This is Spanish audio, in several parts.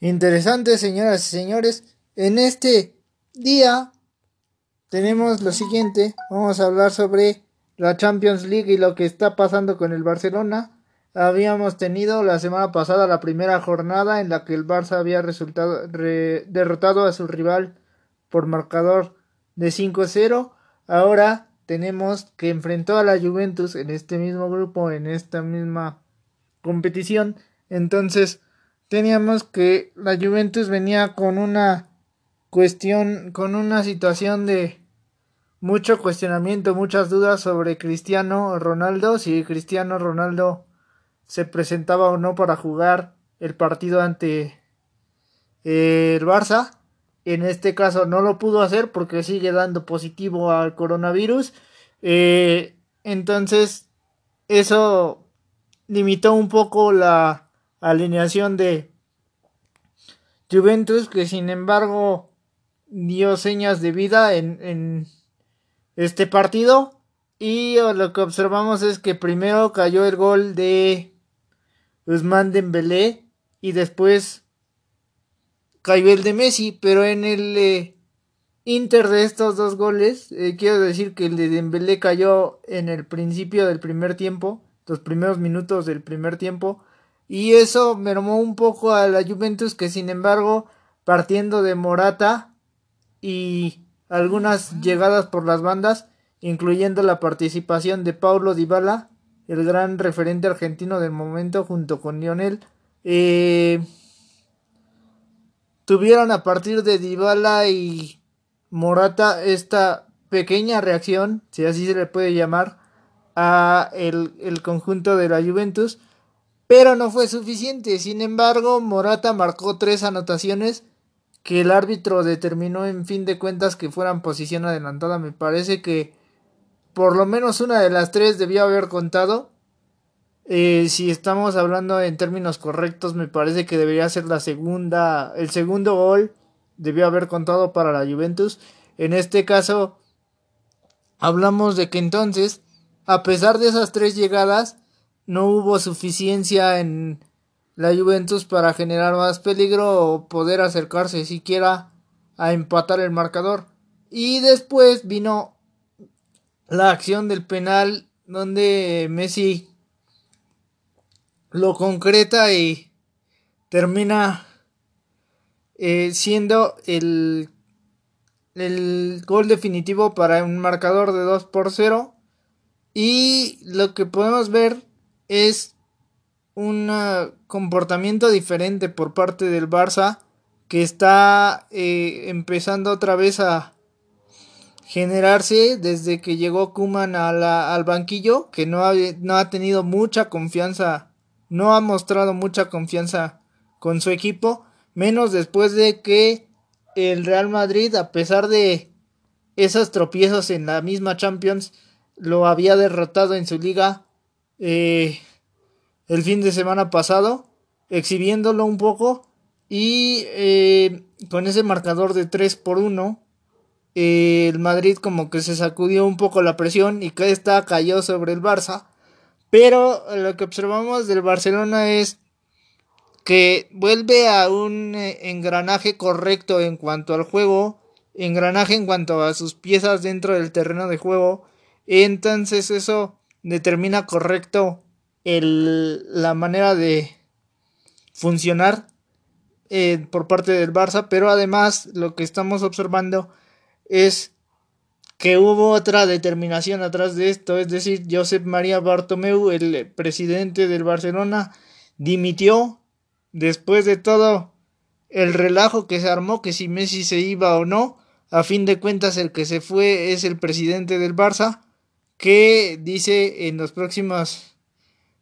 interesante, señoras y señores. En este día tenemos lo siguiente. Vamos a hablar sobre la Champions League y lo que está pasando con el Barcelona. Habíamos tenido la semana pasada la primera jornada en la que el Barça había resultado, derrotado a su rival por marcador de 5-0. Ahora tenemos que enfrentó a la Juventus en este mismo grupo, en esta misma competición. Entonces, teníamos que la Juventus venía con una cuestión, con una situación de mucho cuestionamiento, muchas dudas sobre Cristiano Ronaldo, si Cristiano Ronaldo se presentaba o no para jugar el partido ante eh, el Barça. En este caso no lo pudo hacer porque sigue dando positivo al coronavirus. Eh, entonces, eso limitó un poco la alineación de Juventus, que sin embargo dio señas de vida en, en este partido. Y lo que observamos es que primero cayó el gol de Usman Dembélé y después cayó el de Messi, pero en el eh, Inter de estos dos goles, eh, quiero decir que el de Dembélé cayó en el principio del primer tiempo, los primeros minutos del primer tiempo, y eso mermó un poco a la Juventus que sin embargo, partiendo de Morata y algunas llegadas por las bandas, incluyendo la participación de Paulo Dybala, el gran referente argentino del momento junto con Lionel, eh, tuvieron a partir de Dybala y Morata esta pequeña reacción, si así se le puede llamar, a el, el conjunto de la Juventus, pero no fue suficiente. Sin embargo, Morata marcó tres anotaciones que el árbitro determinó en fin de cuentas que fueran posición adelantada. Me parece que por lo menos una de las tres debió haber contado. Eh, si estamos hablando en términos correctos, me parece que debería ser la segunda, el segundo gol debió haber contado para la Juventus. En este caso, hablamos de que entonces, a pesar de esas tres llegadas, no hubo suficiencia en la Juventus para generar más peligro o poder acercarse siquiera a empatar el marcador. Y después vino la acción del penal donde Messi lo concreta y termina eh, siendo el, el gol definitivo para un marcador de 2 por 0 y lo que podemos ver es un comportamiento diferente por parte del Barça que está eh, empezando otra vez a generarse desde que llegó Kuman al banquillo, que no no ha tenido mucha confianza no ha mostrado mucha confianza con su equipo, menos después de que el Real Madrid, a pesar de esos tropiezos en la misma Champions, lo había derrotado en su liga eh, el fin de semana pasado, exhibiéndolo un poco y eh, con ese marcador de 3 por 1 el Madrid como que se sacudió un poco la presión y que esta cayó sobre el Barça pero lo que observamos del Barcelona es que vuelve a un eh, engranaje correcto en cuanto al juego, engranaje en cuanto a sus piezas dentro del terreno de juego. Entonces eso determina correcto el, la manera de funcionar eh, por parte del Barça, pero además lo que estamos observando es que hubo otra determinación atrás de esto, es decir, Josep María Bartomeu, el presidente del Barcelona, dimitió después de todo el relajo que se armó, que si Messi se iba o no, a fin de cuentas el que se fue es el presidente del Barça, que dice en los próximos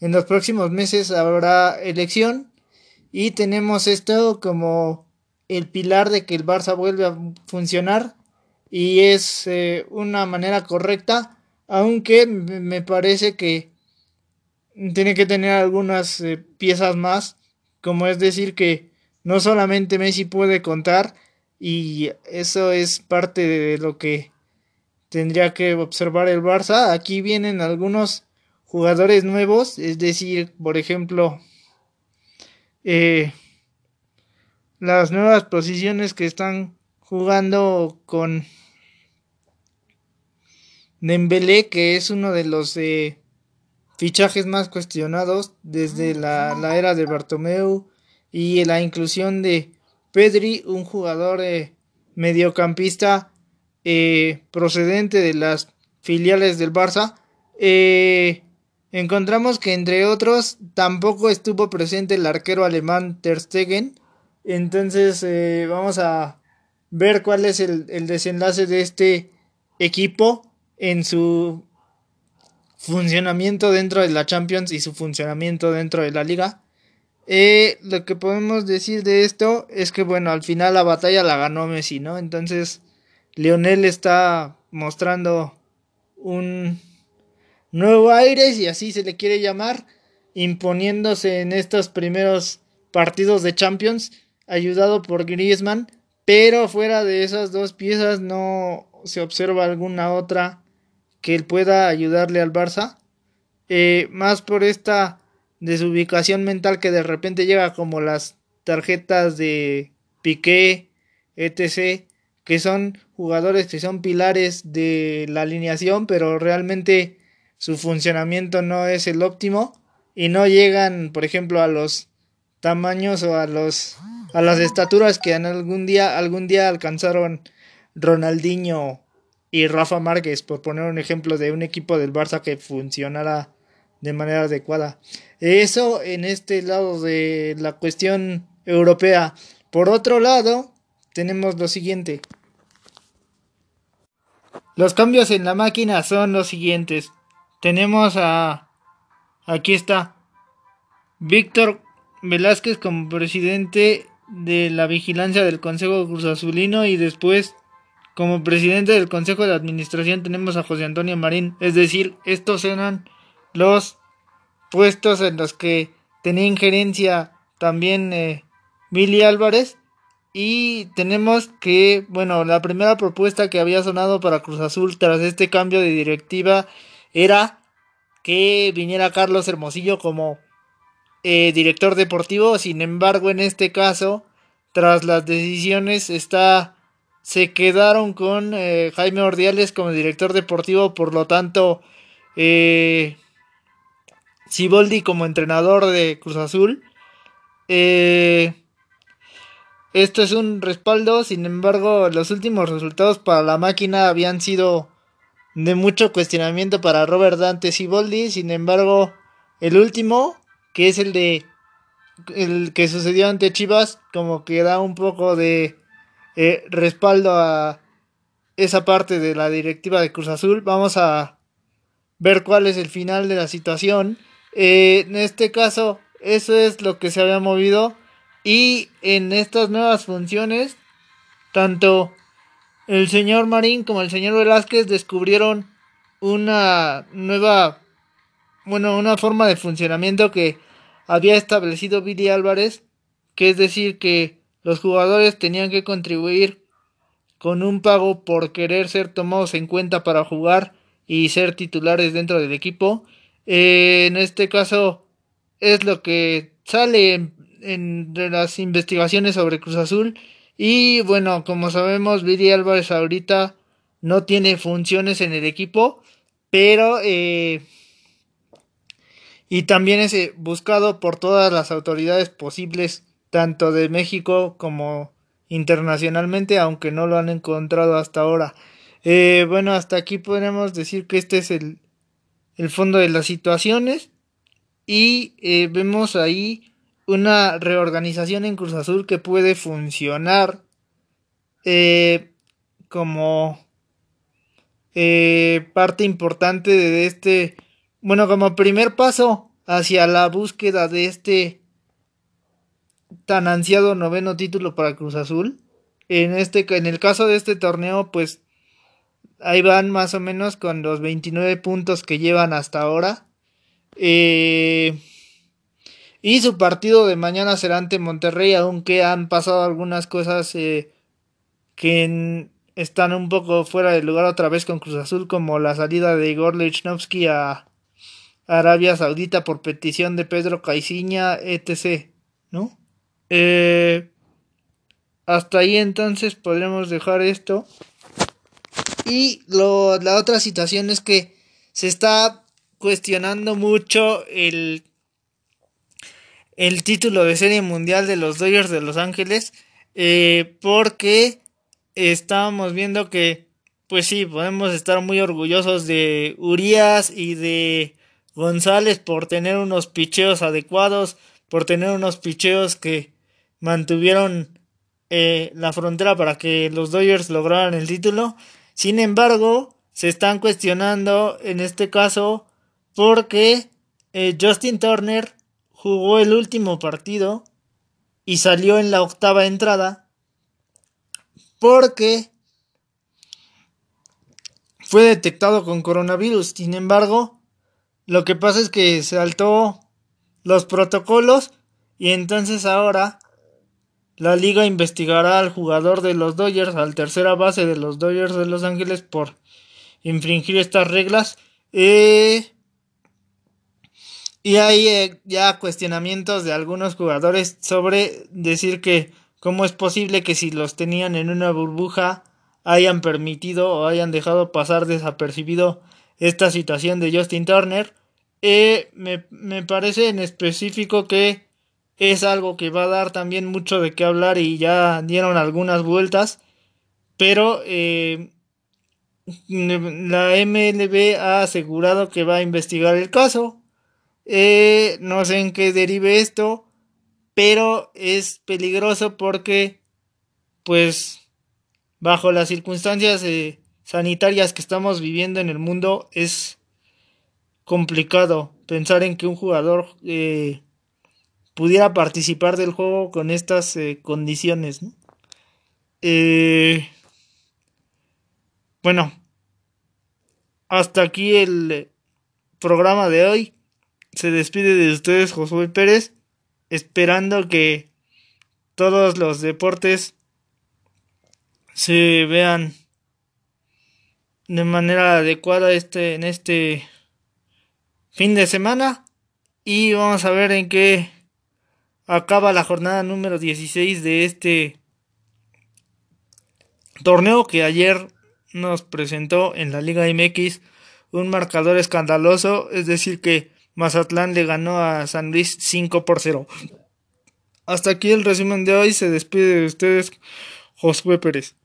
en los próximos meses habrá elección y tenemos esto como el pilar de que el Barça vuelve a funcionar y es eh, una manera correcta, aunque me parece que tiene que tener algunas eh, piezas más, como es decir que no solamente Messi puede contar y eso es parte de lo que tendría que observar el Barça. Aquí vienen algunos jugadores nuevos, es decir, por ejemplo, eh, las nuevas posiciones que están jugando con Dembélé, que es uno de los eh, fichajes más cuestionados desde la, era de Bartomeu y la inclusión de Pedri, un jugador eh, mediocampista eh, procedente de las filiales del Barça. encontramos que entre otros tampoco estuvo presente el arquero alemán Ter Stegen. Entonces vamos a ver cuál es el desenlace de este equipo en su funcionamiento dentro de la Champions y su funcionamiento dentro de la liga. Eh, lo que podemos decir de esto es que, bueno, al final la batalla la ganó Messi, ¿no? Entonces, Lionel está mostrando un nuevo aire, si así se le quiere llamar, imponiéndose en estos primeros partidos de Champions, ayudado por Griezmann, pero fuera de esas dos piezas no se observa alguna otra que él pueda ayudarle al Barça. Eh, más por esta desubicación mental que de repente llega como las tarjetas de Piqué, etc., que son jugadores que son pilares de la alineación, pero realmente su funcionamiento no es el óptimo y no llegan, por ejemplo, a los tamaños o a los a las estaturas que en algún día algún día alcanzaron Ronaldinho y Rafa Márquez, por poner un ejemplo de un equipo del Barça que funcionara de manera adecuada. Eso en este lado de la cuestión europea. Por otro lado, tenemos lo siguiente. Los cambios en la máquina son los siguientes. Tenemos a... Aquí está. Víctor Velázquez como presidente de la vigilancia del Consejo Cruz Azulino y después como presidente del Consejo de Administración tenemos a José Antonio Marín, es decir, estos eran los puestos en los que tenía injerencia también eh, Billy Álvarez. Y tenemos que, bueno, la primera propuesta que había sonado para Cruz Azul tras este cambio de directiva era que viniera Carlos Hermosillo como eh, director deportivo. Sin embargo, en este caso, tras las decisiones, está se quedaron con eh, Jaime Ordiales como director deportivo, por lo tanto, eh, Siboldi como entrenador de Cruz Azul. Eh, esto es un respaldo, sin embargo, los últimos resultados para la máquina habían sido de mucho cuestionamiento para Robert Dante Siboldi, sin embargo, el último, que es el de el que sucedió ante Chivas, como que da un poco de eh, respaldo a esa parte de la directiva de Cruz Azul. Vamos a ver cuál es el final de la situación. Eh, en este caso, eso es lo que se había movido. Y en estas nuevas funciones, tanto el señor Marín como el señor Velázquez descubrieron una nueva, bueno, una forma de funcionamiento que había establecido Billy Álvarez, que es decir que los jugadores tenían que contribuir con un pago por querer ser tomados en cuenta para jugar y ser titulares dentro del equipo. Eh, en este caso es lo que sale en, las investigaciones sobre Cruz Azul. Y bueno, como sabemos, Viri Álvarez ahorita no tiene funciones en el equipo, pero eh, y también es eh, buscado por todas las autoridades posibles tanto de México como internacionalmente, aunque no lo han encontrado hasta ahora. Eh, bueno, hasta aquí podemos decir que este es el, el fondo de las situaciones y vemos ahí una reorganización en Cruz Azul que puede funcionar eh, como parte importante de este, bueno, como primer paso hacia la búsqueda de este tan ansiado noveno título para Cruz Azul. En, este, en el caso de este torneo, pues ahí van más o menos con los 29 puntos que llevan hasta ahora. Eh, y su partido de mañana será ante Monterrey, aunque han pasado algunas cosas eh, que están un poco fuera de lugar otra vez con Cruz Azul, como la salida de Igor Lichnowsky a Arabia Saudita por petición de Pedro Caiciña, etc. ¿No? Eh, hasta ahí entonces podremos dejar esto. Y la otra situación es que se está cuestionando mucho el, el título de serie mundial de los Dodgers de Los Ángeles. Eh, porque estábamos viendo que, pues sí, podemos estar muy orgullosos de Urias y de González por tener unos picheos adecuados, por tener unos picheos que mantuvieron eh, la frontera para que los Dodgers lograran el título. Sin embargo, se están cuestionando en este caso porque eh, Justin Turner jugó el último partido y salió en la octava entrada porque fue detectado con coronavirus. Sin embargo, lo que pasa es que saltó los protocolos y entonces ahora la liga investigará al jugador de los Dodgers, al tercera base de los Dodgers de Los Ángeles por infringir estas reglas. Eh, y hay eh, ya cuestionamientos de algunos jugadores sobre decir que cómo es posible que si los tenían en una burbuja hayan permitido o hayan dejado pasar desapercibido esta situación de Justin Turner. Eh, me, me parece en específico que es algo que va a dar también mucho de qué hablar y ya dieron algunas vueltas. Pero eh, la MLB ha asegurado que va a investigar el caso. Eh, no sé en qué derive esto, pero es peligroso porque, pues, bajo las circunstancias eh, sanitarias que estamos viviendo en el mundo, es complicado pensar en que un jugador pudiera participar del juego con estas eh, condiciones. Eh, bueno, hasta aquí el programa de hoy. Se despide de ustedes Josué Pérez, esperando que todos los deportes se vean de manera adecuada este en este fin de semana. Y vamos a ver en qué acaba la jornada número 16 de este torneo que ayer nos presentó en la Liga MX un marcador escandaloso, es decir que Mazatlán le ganó a San Luis 5 por 0. Hasta aquí el resumen de hoy, se despide de ustedes Josué Pérez.